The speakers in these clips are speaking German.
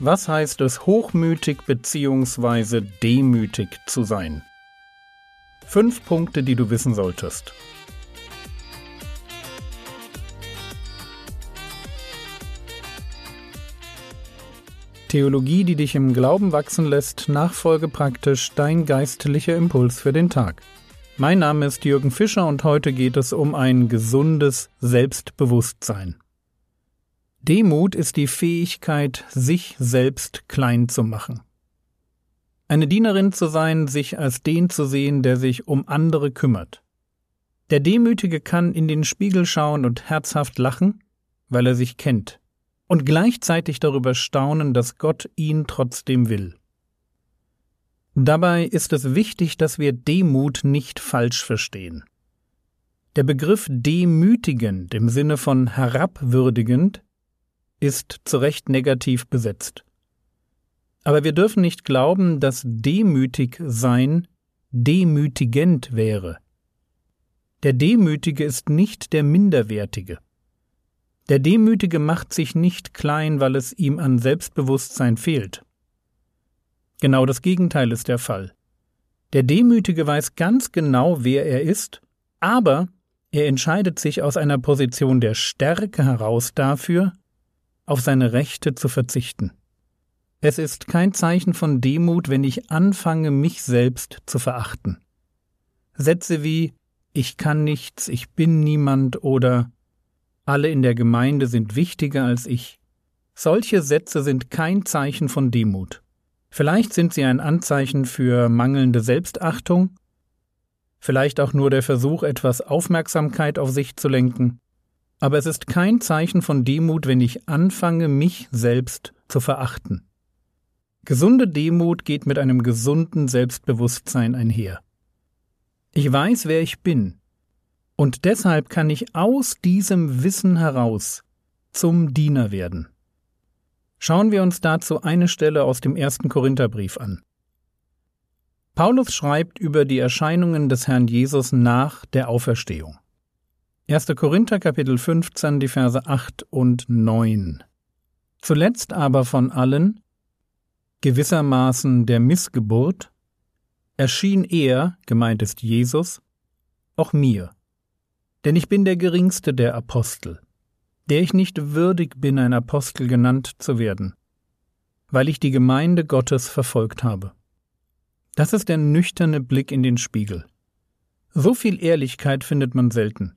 Was heißt es, hochmütig bzw. demütig zu sein? Fünf Punkte, die du wissen solltest. Theologie, die dich im Glauben wachsen lässt, nachfolge praktisch dein geistlicher Impuls für den Tag. Mein Name ist Jürgen Fischer und heute geht es um ein gesundes Selbstbewusstsein. Demut ist die Fähigkeit, sich selbst klein zu machen. Eine Dienerin zu sein, sich als den zu sehen, der sich um andere kümmert. Der Demütige kann in den Spiegel schauen und herzhaft lachen, weil er sich kennt und gleichzeitig darüber staunen, dass Gott ihn trotzdem will. Dabei ist es wichtig, dass wir Demut nicht falsch verstehen. Der Begriff demütigend im Sinne von herabwürdigend ist zu Recht negativ besetzt. Aber wir dürfen nicht glauben, dass demütig sein demütigend wäre. Der Demütige ist nicht der Minderwertige. Der Demütige macht sich nicht klein, weil es ihm an Selbstbewusstsein fehlt. Genau das Gegenteil ist der Fall. Der Demütige weiß ganz genau, wer er ist, aber er entscheidet sich aus einer Position der Stärke heraus dafür, auf seine Rechte zu verzichten. Es ist kein Zeichen von Demut, wenn ich anfange, mich selbst zu verachten. Sätze wie Ich kann nichts, ich bin niemand oder alle in der Gemeinde sind wichtiger als ich. Solche Sätze sind kein Zeichen von Demut. Vielleicht sind sie ein Anzeichen für mangelnde Selbstachtung, vielleicht auch nur der Versuch, etwas Aufmerksamkeit auf sich zu lenken, aber es ist kein Zeichen von Demut, wenn ich anfange, mich selbst zu verachten. Gesunde Demut geht mit einem gesunden Selbstbewusstsein einher. Ich weiß, wer ich bin, und deshalb kann ich aus diesem Wissen heraus zum Diener werden. Schauen wir uns dazu eine Stelle aus dem ersten Korintherbrief an. Paulus schreibt über die Erscheinungen des Herrn Jesus nach der Auferstehung. 1. Korinther Kapitel 15, die Verse 8 und 9. Zuletzt aber von allen, gewissermaßen der Missgeburt, erschien er, gemeint ist Jesus, auch mir denn ich bin der geringste der Apostel, der ich nicht würdig bin, ein Apostel genannt zu werden, weil ich die Gemeinde Gottes verfolgt habe. Das ist der nüchterne Blick in den Spiegel. So viel Ehrlichkeit findet man selten.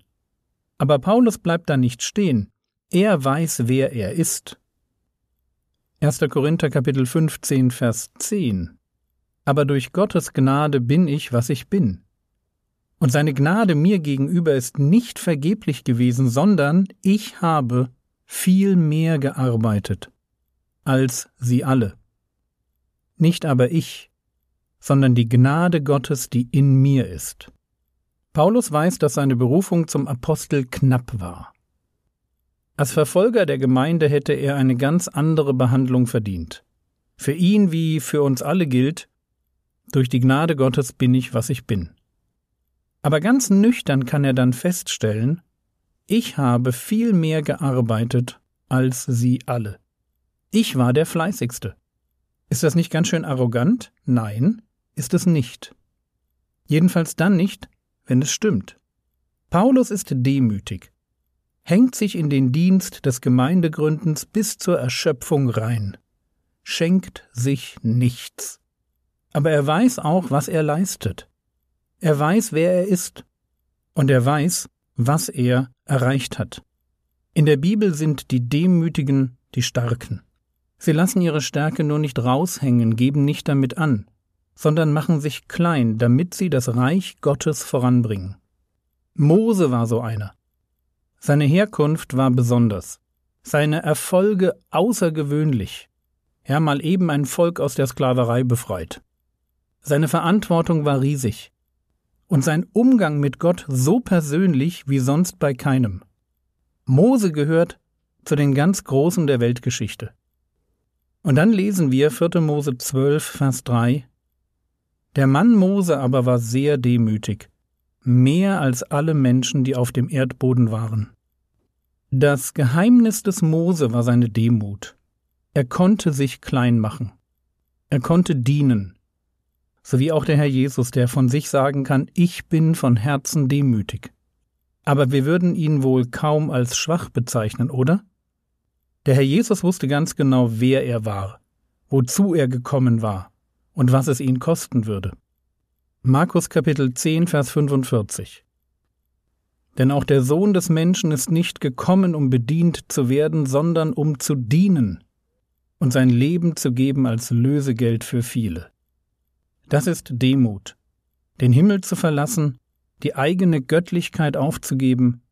Aber Paulus bleibt da nicht stehen. Er weiß, wer er ist. 1. Korinther Kapitel 15 Vers 10 Aber durch Gottes Gnade bin ich, was ich bin. Und seine Gnade mir gegenüber ist nicht vergeblich gewesen, sondern ich habe viel mehr gearbeitet als sie alle. Nicht aber ich, sondern die Gnade Gottes, die in mir ist. Paulus weiß, dass seine Berufung zum Apostel knapp war. Als Verfolger der Gemeinde hätte er eine ganz andere Behandlung verdient. Für ihn wie für uns alle gilt, durch die Gnade Gottes bin ich, was ich bin. Aber ganz nüchtern kann er dann feststellen, ich habe viel mehr gearbeitet als Sie alle. Ich war der Fleißigste. Ist das nicht ganz schön arrogant? Nein, ist es nicht. Jedenfalls dann nicht, wenn es stimmt. Paulus ist demütig, hängt sich in den Dienst des Gemeindegründens bis zur Erschöpfung rein, schenkt sich nichts. Aber er weiß auch, was er leistet. Er weiß, wer er ist. Und er weiß, was er erreicht hat. In der Bibel sind die Demütigen die Starken. Sie lassen ihre Stärke nur nicht raushängen, geben nicht damit an, sondern machen sich klein, damit sie das Reich Gottes voranbringen. Mose war so einer. Seine Herkunft war besonders, seine Erfolge außergewöhnlich. Er mal eben ein Volk aus der Sklaverei befreit. Seine Verantwortung war riesig und sein Umgang mit Gott so persönlich wie sonst bei keinem. Mose gehört zu den ganz Großen der Weltgeschichte. Und dann lesen wir 4. Mose 12, Vers 3 Der Mann Mose aber war sehr demütig, mehr als alle Menschen, die auf dem Erdboden waren. Das Geheimnis des Mose war seine Demut. Er konnte sich klein machen. Er konnte dienen. So wie auch der Herr Jesus, der von sich sagen kann, ich bin von Herzen demütig. Aber wir würden ihn wohl kaum als schwach bezeichnen, oder? Der Herr Jesus wusste ganz genau, wer er war, wozu er gekommen war und was es ihn kosten würde. Markus Kapitel 10, Vers 45 Denn auch der Sohn des Menschen ist nicht gekommen, um bedient zu werden, sondern um zu dienen und sein Leben zu geben als Lösegeld für viele. Das ist Demut, den Himmel zu verlassen die eigene Göttlichkeit aufzugeben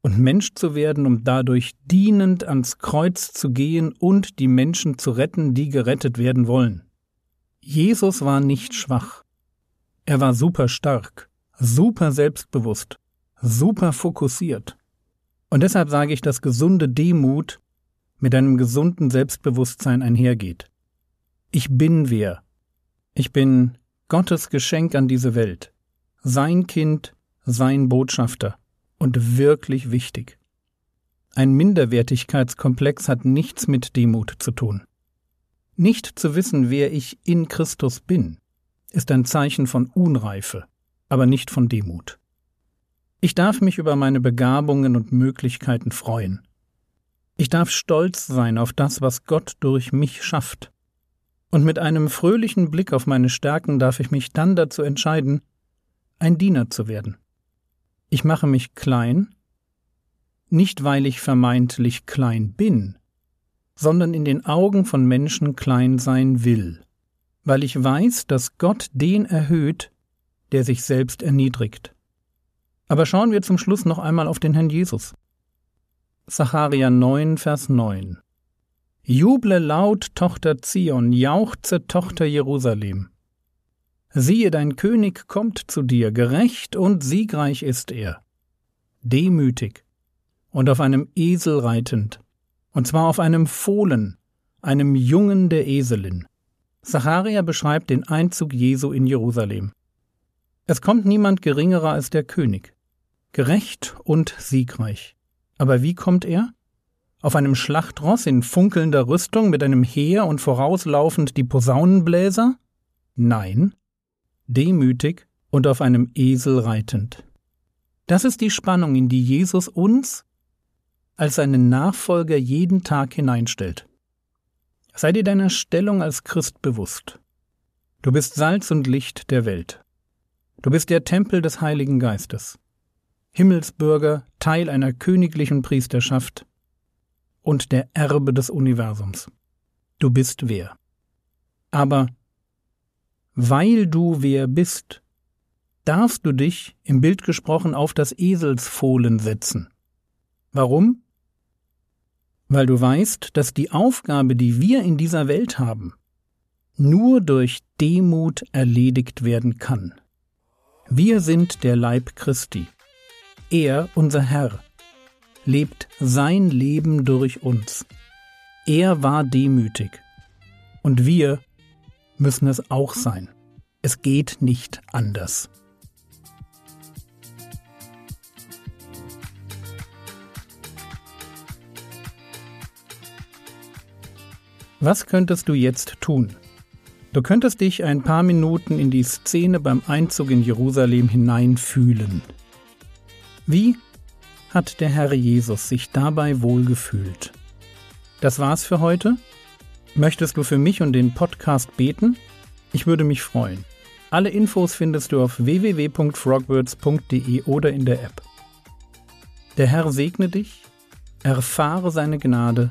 und Mensch zu werden, um dadurch dienend ans Kreuz zu gehen und die Menschen zu retten, die gerettet werden wollen. Jesus war nicht schwach. Er war super stark, super selbstbewusst, super fokussiert. Und deshalb sage ich, dass gesunde Demut mit einem gesunden Selbstbewusstsein einhergeht. Ich bin wer. Ich bin Gottes Geschenk an diese Welt, sein Kind, sein Botschafter und wirklich wichtig. Ein Minderwertigkeitskomplex hat nichts mit Demut zu tun. Nicht zu wissen, wer ich in Christus bin, ist ein Zeichen von Unreife, aber nicht von Demut. Ich darf mich über meine Begabungen und Möglichkeiten freuen. Ich darf stolz sein auf das, was Gott durch mich schafft. Und mit einem fröhlichen Blick auf meine Stärken darf ich mich dann dazu entscheiden, ein Diener zu werden. Ich mache mich klein, nicht weil ich vermeintlich klein bin, sondern in den Augen von Menschen klein sein will, weil ich weiß, dass Gott den erhöht, der sich selbst erniedrigt. Aber schauen wir zum Schluss noch einmal auf den Herrn Jesus. Zacharia 9, Vers 9. Juble laut, Tochter Zion, jauchze, Tochter Jerusalem. Siehe, dein König kommt zu dir, gerecht und siegreich ist er, demütig und auf einem Esel reitend, und zwar auf einem Fohlen, einem Jungen der Eselin. Zacharia beschreibt den Einzug Jesu in Jerusalem. Es kommt niemand geringerer als der König, gerecht und siegreich. Aber wie kommt er? Auf einem Schlachtross in funkelnder Rüstung mit einem Heer und vorauslaufend die Posaunenbläser? Nein, demütig und auf einem Esel reitend. Das ist die Spannung, in die Jesus uns als seinen Nachfolger jeden Tag hineinstellt. Sei dir deiner Stellung als Christ bewusst. Du bist Salz und Licht der Welt. Du bist der Tempel des Heiligen Geistes, Himmelsbürger, Teil einer königlichen Priesterschaft und der Erbe des Universums. Du bist wer. Aber weil du wer bist, darfst du dich, im Bild gesprochen, auf das Eselsfohlen setzen. Warum? Weil du weißt, dass die Aufgabe, die wir in dieser Welt haben, nur durch Demut erledigt werden kann. Wir sind der Leib Christi. Er, unser Herr, lebt sein Leben durch uns. Er war demütig. Und wir müssen es auch sein. Es geht nicht anders. Was könntest du jetzt tun? Du könntest dich ein paar Minuten in die Szene beim Einzug in Jerusalem hineinfühlen. Wie hat der Herr Jesus sich dabei wohlgefühlt? Das war's für heute. Möchtest du für mich und den Podcast beten? Ich würde mich freuen. Alle Infos findest du auf www.frogwords.de oder in der App. Der Herr segne dich, erfahre seine Gnade